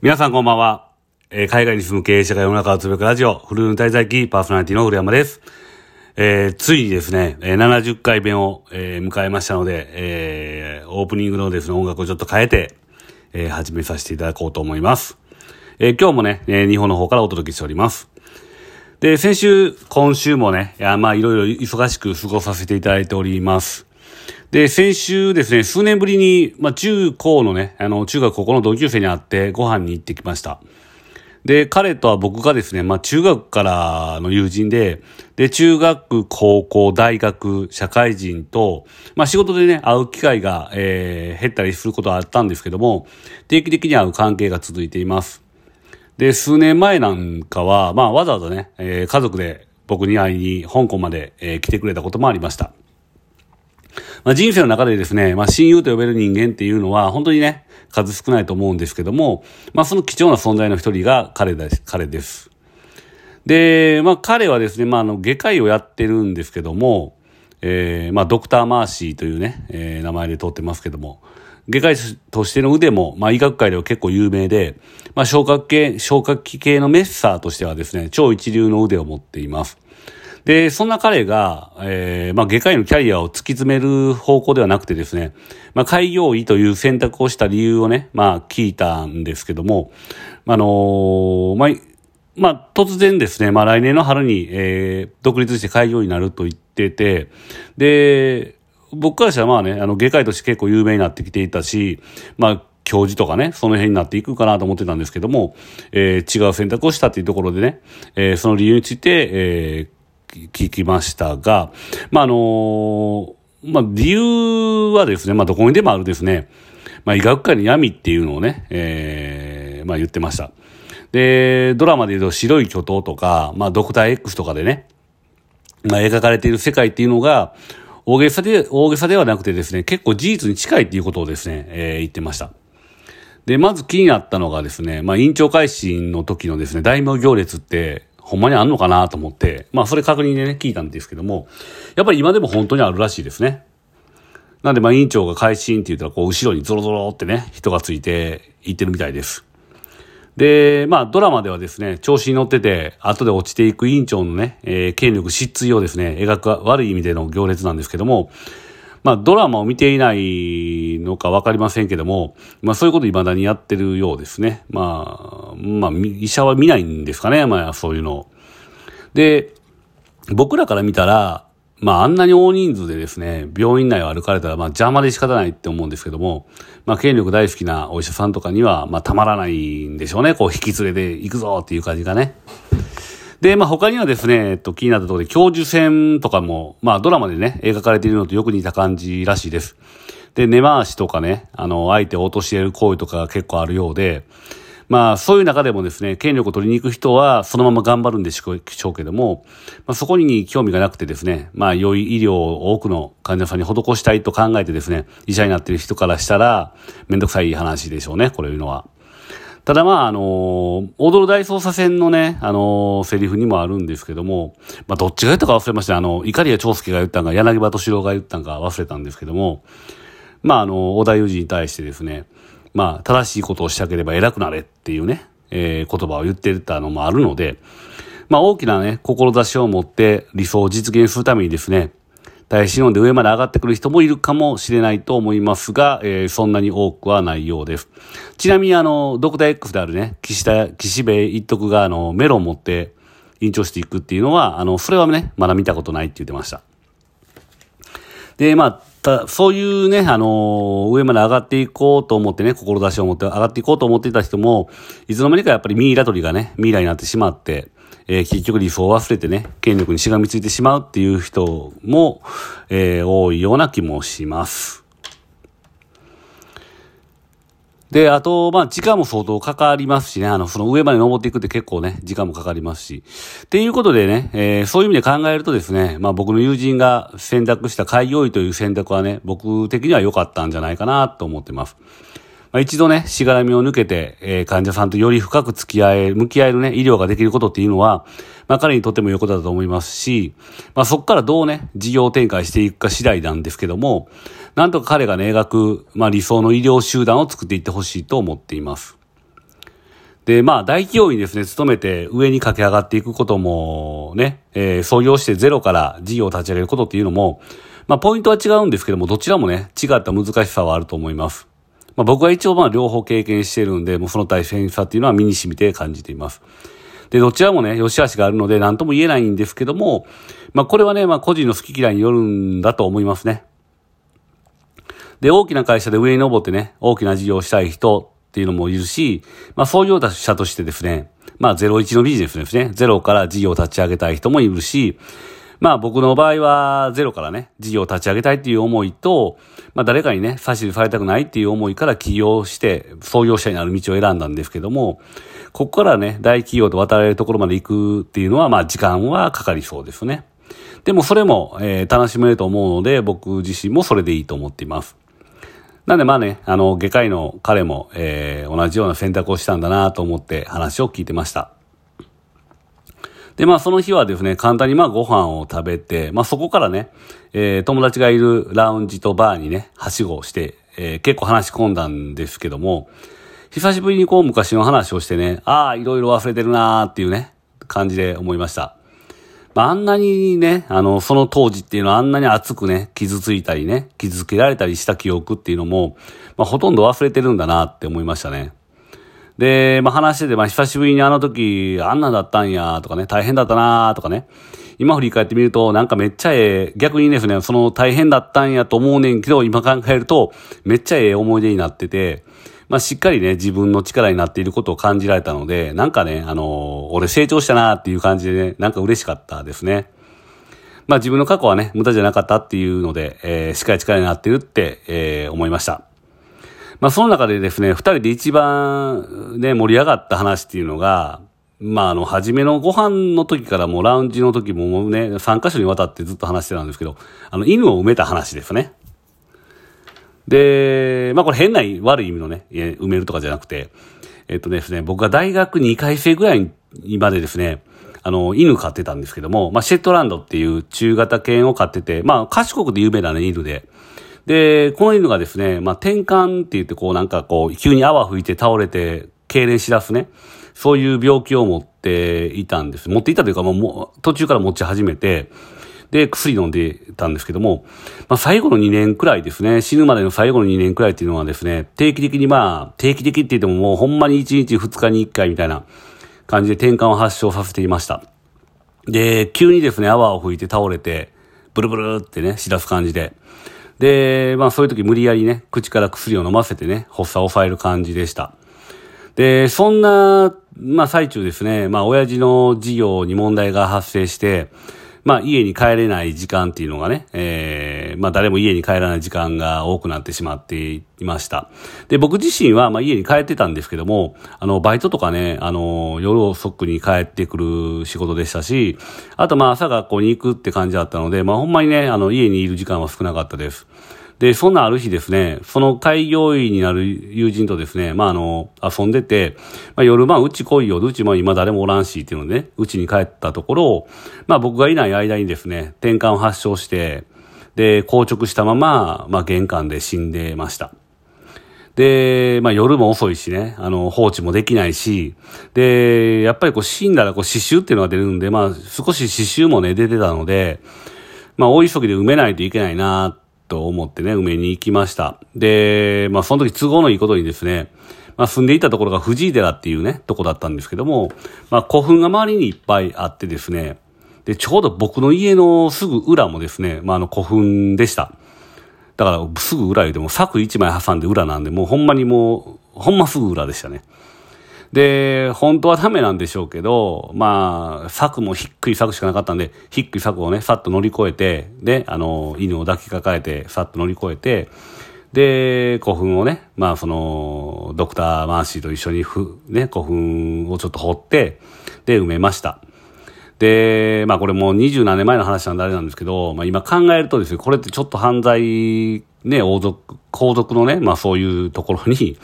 皆さんこんばんは。えー海外に住む経営者が世の中をつぶやくラジオ、フルーン滞在記パーソナリティの古山です。えーついにですね、えー70回目を、え迎えましたので、えオープニングのですね、音楽をちょっと変えて、え始めさせていただこうと思います。え今日もね、え日本の方からお届けしております。で、先週、今週もね、いや、まあ、いろいろ忙しく過ごさせていただいております。で、先週ですね、数年ぶりに、まあ、中高のね、あの、中学高校の同級生に会ってご飯に行ってきました。で、彼とは僕がですね、まあ、中学からの友人で、で、中学、高校、大学、社会人と、まあ、仕事でね、会う機会が、えー減ったりすることはあったんですけども、定期的に会う関係が続いています。で、数年前なんかは、まあ、わざわざね、えー家族で僕に会いに香港まで、えー来てくれたこともありました。まあ、人生の中でですね、まあ、親友と呼べる人間っていうのは、本当にね、数少ないと思うんですけども、まあ、その貴重な存在の一人が彼です、彼です。で、まあ、彼はですね、まあ、あの、外科医をやってるんですけども、えーまあ、ドクター・マーシーというね、えー名前で通ってますけども、外科医としての腕も、まあ、医学界では結構有名で、まあ、消化系、消化器系のメッサーとしてはですね、超一流の腕を持っています。で、そんな彼が、えー、まあ、外科医のキャリアを突き詰める方向ではなくてですね、まあ、開業医という選択をした理由をね、まあ、聞いたんですけども、あのーまあ、まあ、突然ですね、まあ、来年の春に、えー、独立して開業医になると言ってて、で、僕からしたらまあね、あの、外科医として結構有名になってきていたし、まあ、教授とかね、その辺になっていくかなと思ってたんですけども、えー違う選択をしたっていうところでね、えーその理由について、えー聞きましたが、まあ、あのまあ、理由はですね、まあ、どこにでもあるですね、まあ、医学界の闇っていうのをね、えーまあ、言ってました。で、ドラマで言うと白い巨頭とか、まあ、ドクター X とかでね、まあ、描かれている世界っていうのが、大げさで、大げさではなくてですね、結構事実に近いっていうことをですね、えー言ってました。で、まず気になったのがですね、まあ、院長会心の時のですね、大名行列って、ほんまにあんのかなと思って、まあ、それ確認でね、聞いたんですけども、やっぱり今でも本当にあるらしいですね。なんで、まあ、院長が会心って言ったら、こう、後ろにゾロゾロってね、人がついて行ってるみたいです。で、まあ、ドラマではですね、調子に乗ってて、後で落ちていく委員長のね、えー権力失墜をですね、描く悪い意味での行列なんですけども、まあ、ドラマを見ていないのかわかりませんけども、まあ、そういうこと未だにやってるようですね。まあ、まあ、医者は見ないんですかね、まあ、そういうのを。で、僕らから見たら、まあ、あんなに大人数でですね、病院内を歩かれたら、まあ、邪魔で仕方ないって思うんですけども、まあ、権力大好きなお医者さんとかには、まあ、たまらないんでしょうね。こう、引き連れて行くぞっていう感じがね。で、まあ、他にはですね、えっと、気になったところで、教授戦とかも、まあ、ドラマでね、描かれているのとよく似た感じらしいです。で、根回しとかね、あの、相手を落とし入れる行為とかが結構あるようで、まあ、そういう中でもですね、権力を取りに行く人は、そのまま頑張るんでしょうけども、まあ、そこに興味がなくてですね、まあ、良い医療を多くの患者さんに施したいと考えてですね、医者になっている人からしたら、めんどくさい話でしょうね、これいうのは。ただまあ、あの踊る大捜査線のね、あのセリフにもあるんですけども、まあ、どっちが言ったか忘れました。あの、怒りや長介が言ったんか、柳葉敏郎が言ったんか忘れたんですけども、まあ、あの、小田裕二に対してですね、まあ、正しいことをしたければ偉くなれっていうね、えー言葉を言ってたのもあるので、まあ、大きなね、志を持って理想を実現するためにですね、耐え忍んで上まで上がってくる人もいるかもしれないと思いますが、えーそんなに多くはないようです。ちなみにあの、ドクター X であるね、岸田、岸辺一徳があの、メロン持って引長していくっていうのは、あの、それはね、まだ見たことないって言ってました。で、まあ、たそういうね、あの上まで上がっていこうと思ってね、志を持って上がっていこうと思っていた人も、いつの間にかやっぱりミイラ取りがね、ミイラになってしまって、えー結局理想を忘れてね、権力にしがみついてしまうっていう人も、えー多いような気もします。で、あと、まあ、時間も相当かかりますしね、あの、その上まで登っていくって結構ね、時間もかかりますし。っていうことでね、えーそういう意味で考えるとですね、まあ、僕の友人が選択した開業医という選択はね、僕的には良かったんじゃないかなと思ってます。まあ、一度ね、しがらみを抜けて、えー患者さんとより深く付き合え、向き合えるね、医療ができることっていうのは、まあ、彼にとっても良いことだと思いますし、まあ、そこからどうね、事業展開していくか次第なんですけども、なんとか彼がね、描く、まあ、理想の医療集団を作っていってほしいと思っています。で、まあ、大企業にですね、勤めて上に駆け上がっていくこともね、えー、創業してゼロから事業を立ち上げることっていうのも、まあ、ポイントは違うんですけども、どちらもね、違った難しさはあると思います。まあ、僕は一応まあ、両方経験してるんで、もうその大変さっていうのは身に染みて感じています。で、どちらもね、良し悪しがあるので、何とも言えないんですけども、まあ、これはね、まあ、個人の好き嫌いによるんだと思いますね。で、大きな会社で上に登ってね、大きな事業をしたい人っていうのもいるし、まあ、創業者としてですね、まあ、01のビジネスですね、ゼロから事業を立ち上げたい人もいるし、まあ僕の場合はゼロからね、事業を立ち上げたいっていう思いと、まあ誰かにね、差しされたくないっていう思いから起業して、創業者になる道を選んだんですけども、ここからね、大企業と渡れるところまで行くっていうのは、まあ時間はかかりそうですね。でもそれも、えー、楽しめると思うので、僕自身もそれでいいと思っています。なんでまあね、あの、外科医の彼も、えー、同じような選択をしたんだなと思って話を聞いてました。で、まあその日はですね、簡単にまあご飯を食べて、まあそこからね、えー、友達がいるラウンジとバーにね、はしごをして、えー、結構話し込んだんですけども、久しぶりにこう昔の話をしてね、ああ、いろいろ忘れてるなーっていうね、感じで思いました。まあ、あんなにね、あの、その当時っていうのはあんなに熱くね、傷ついたりね、傷つけられたりした記憶っていうのも、まあ、ほとんど忘れてるんだなって思いましたね。で、まあ、話してて、まあ、久しぶりにあの時、あんなだったんや、とかね、大変だったなとかね。今振り返ってみると、なんかめっちゃええ、逆にですね、その大変だったんやと思うねんけど、今考えると、めっちゃええ思い出になってて、まあ、しっかりね、自分の力になっていることを感じられたので、なんかね、あのー、俺成長したなっていう感じでね、なんか嬉しかったですね。まあ自分の過去はね、無駄じゃなかったっていうので、えー、しっかり力になってるって、えー、思いました。まあその中でですね、二人で一番ね、盛り上がった話っていうのが、まああの、初めのご飯の時からもラウンジの時ももうね、3カ所にわたってずっと話してたんですけど、あの、犬を埋めた話ですね。で、まあこれ変な悪い意味のね、埋めるとかじゃなくて、えっとですね、僕が大学2回生ぐらいまでですね、あの、犬飼ってたんですけども、まあシェットランドっていう中型犬を飼ってて、まあ賢くで有名なね、犬で、で、この犬がですね、まあ転換って言ってこうなんかこう、急に泡吹いて倒れて、痙攣しだすね、そういう病気を持っていたんです。持っていたというか、もう途中から持ち始めて、で、薬飲んでたんですけども、まあ、最後の2年くらいですね、死ぬまでの最後の2年くらいっていうのはですね、定期的にまあ、定期的って言ってももうほんまに1日2日に1回みたいな感じで転換を発症させていました。で、急にですね、泡を吹いて倒れて、ブルブルってね、しだす感じで。で、まあそういう時無理やりね、口から薬を飲ませてね、発作を抑える感じでした。で、そんな、まあ最中ですね、まあ親父の事業に問題が発生して、まあ家に帰れない時間っていうのがね、えー、まあ誰も家に帰らない時間が多くなってしまっていました。で、僕自身はまあ家に帰ってたんですけども、あの、バイトとかね、あの、夜遅くに帰ってくる仕事でしたし、あとまあ朝学校に行くって感じだったので、まあほんまにね、あの家にいる時間は少なかったです。で、そんなある日ですね、その開業医になる友人とですね、まああの、遊んでて、まあ夜まあうち来いよ、うちも今誰もおらんしっていうのでね、うちに帰ったところ、まあ僕がいない間にですね、転換を発症して、で、硬直したまま、まあ玄関で死んでました。で、まあ夜も遅いしね、あの、放置もできないし、で、やっぱりこう死んだらこう死臭っていうのが出るんで、まあ少し死臭もね、出てたので、まあ大急ぎで埋めないといけないなと思ってね、埋めに行きました。で、まあその時都合のいいことにですね、まあ住んでいたところが藤井寺っていうね、とこだったんですけども、まあ古墳が周りにいっぱいあってですね、で、ちょうど僕の家のすぐ裏もですね、まああの古墳でした。だからすぐ裏でも柵一枚挟んで裏なんで、もうほんまにもう、ほんますぐ裏でしたね。で、本当はダメなんでしょうけど、まあ、柵も低い柵しかなかったんで、低い柵をね、さっと乗り越えて、で、あの、犬を抱きかかえて、さっと乗り越えて、で、古墳をね、まあ、その、ドクター・マーシーと一緒にふ、ね、古墳をちょっと掘って、で、埋めました。で、まあこれもう二十何年前の話なんであれなんですけど、まあ今考えるとですね、これってちょっと犯罪、ね、王族、皇族のね、まあそういうところに、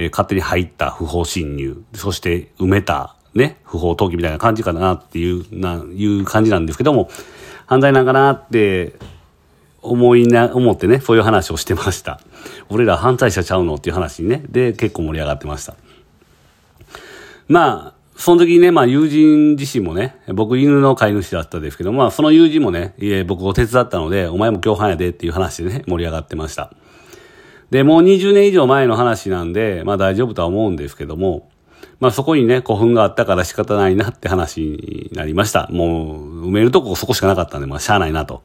えー、勝手に入った不法侵入、そして埋めた、ね、不法投棄みたいな感じかなっていう、な、いう感じなんですけども、犯罪なんかなって思いな、思ってね、そういう話をしてました。俺ら犯罪者ちゃうのっていう話にね、で、結構盛り上がってました。まあ、その時にね、まあ友人自身もね、僕犬の飼い主だったんですけど、まあその友人もね、いえ、僕を手伝ったので、お前も共犯やでっていう話でね、盛り上がってました。で、もう20年以上前の話なんで、まあ大丈夫とは思うんですけども、まあそこにね、古墳があったから仕方ないなって話になりました。もう、埋めるとこそこしかなかったんで、まあしゃあないなと。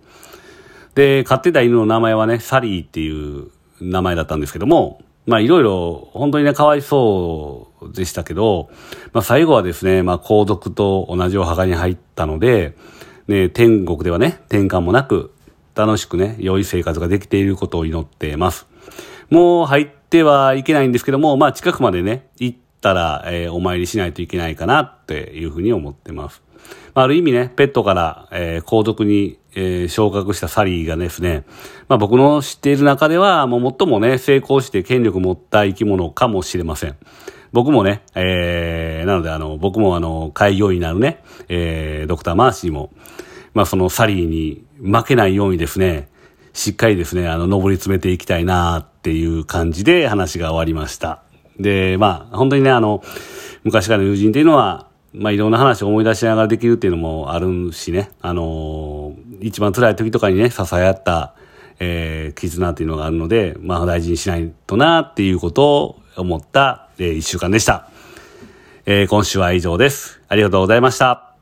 で、飼ってた犬の名前はね、サリーっていう名前だったんですけども、まあいろいろ本当にね、かわいそうでしたけど、まあ最後はですね、まあ皇族と同じお墓に入ったので、ね、天国ではね、転換もなく、楽しくね、良い生活ができていることを祈っています。もう入ってはいけないんですけども、まあ近くまでね、行ったら、えー、お参りしないといけないかなっていうふうに思ってます。まあ、ある意味ね、ペットから、えー、皇族に、えー、昇格したサリーがですね、まあ僕の知っている中では、もう最もね、成功して権力持った生き物かもしれません。僕もね、えー、なのであの、僕もあの、開業医になるね、えー、ドクターマーシーも、まあそのサリーに負けないようにですね、しっかりですね、あの、登り詰めていきたいなっていう感じで話が終わりました。で、まあ、本当にね、あの、昔からの友人っていうのは、まあ、いろんな話を思い出しながらできるっていうのもあるしね、あのー、一番辛い時とかにね、支え合った、えー、絆っていうのがあるので、まあ、大事にしないとなっていうことを思った、えー、一週間でした。えー、今週は以上です。ありがとうございました。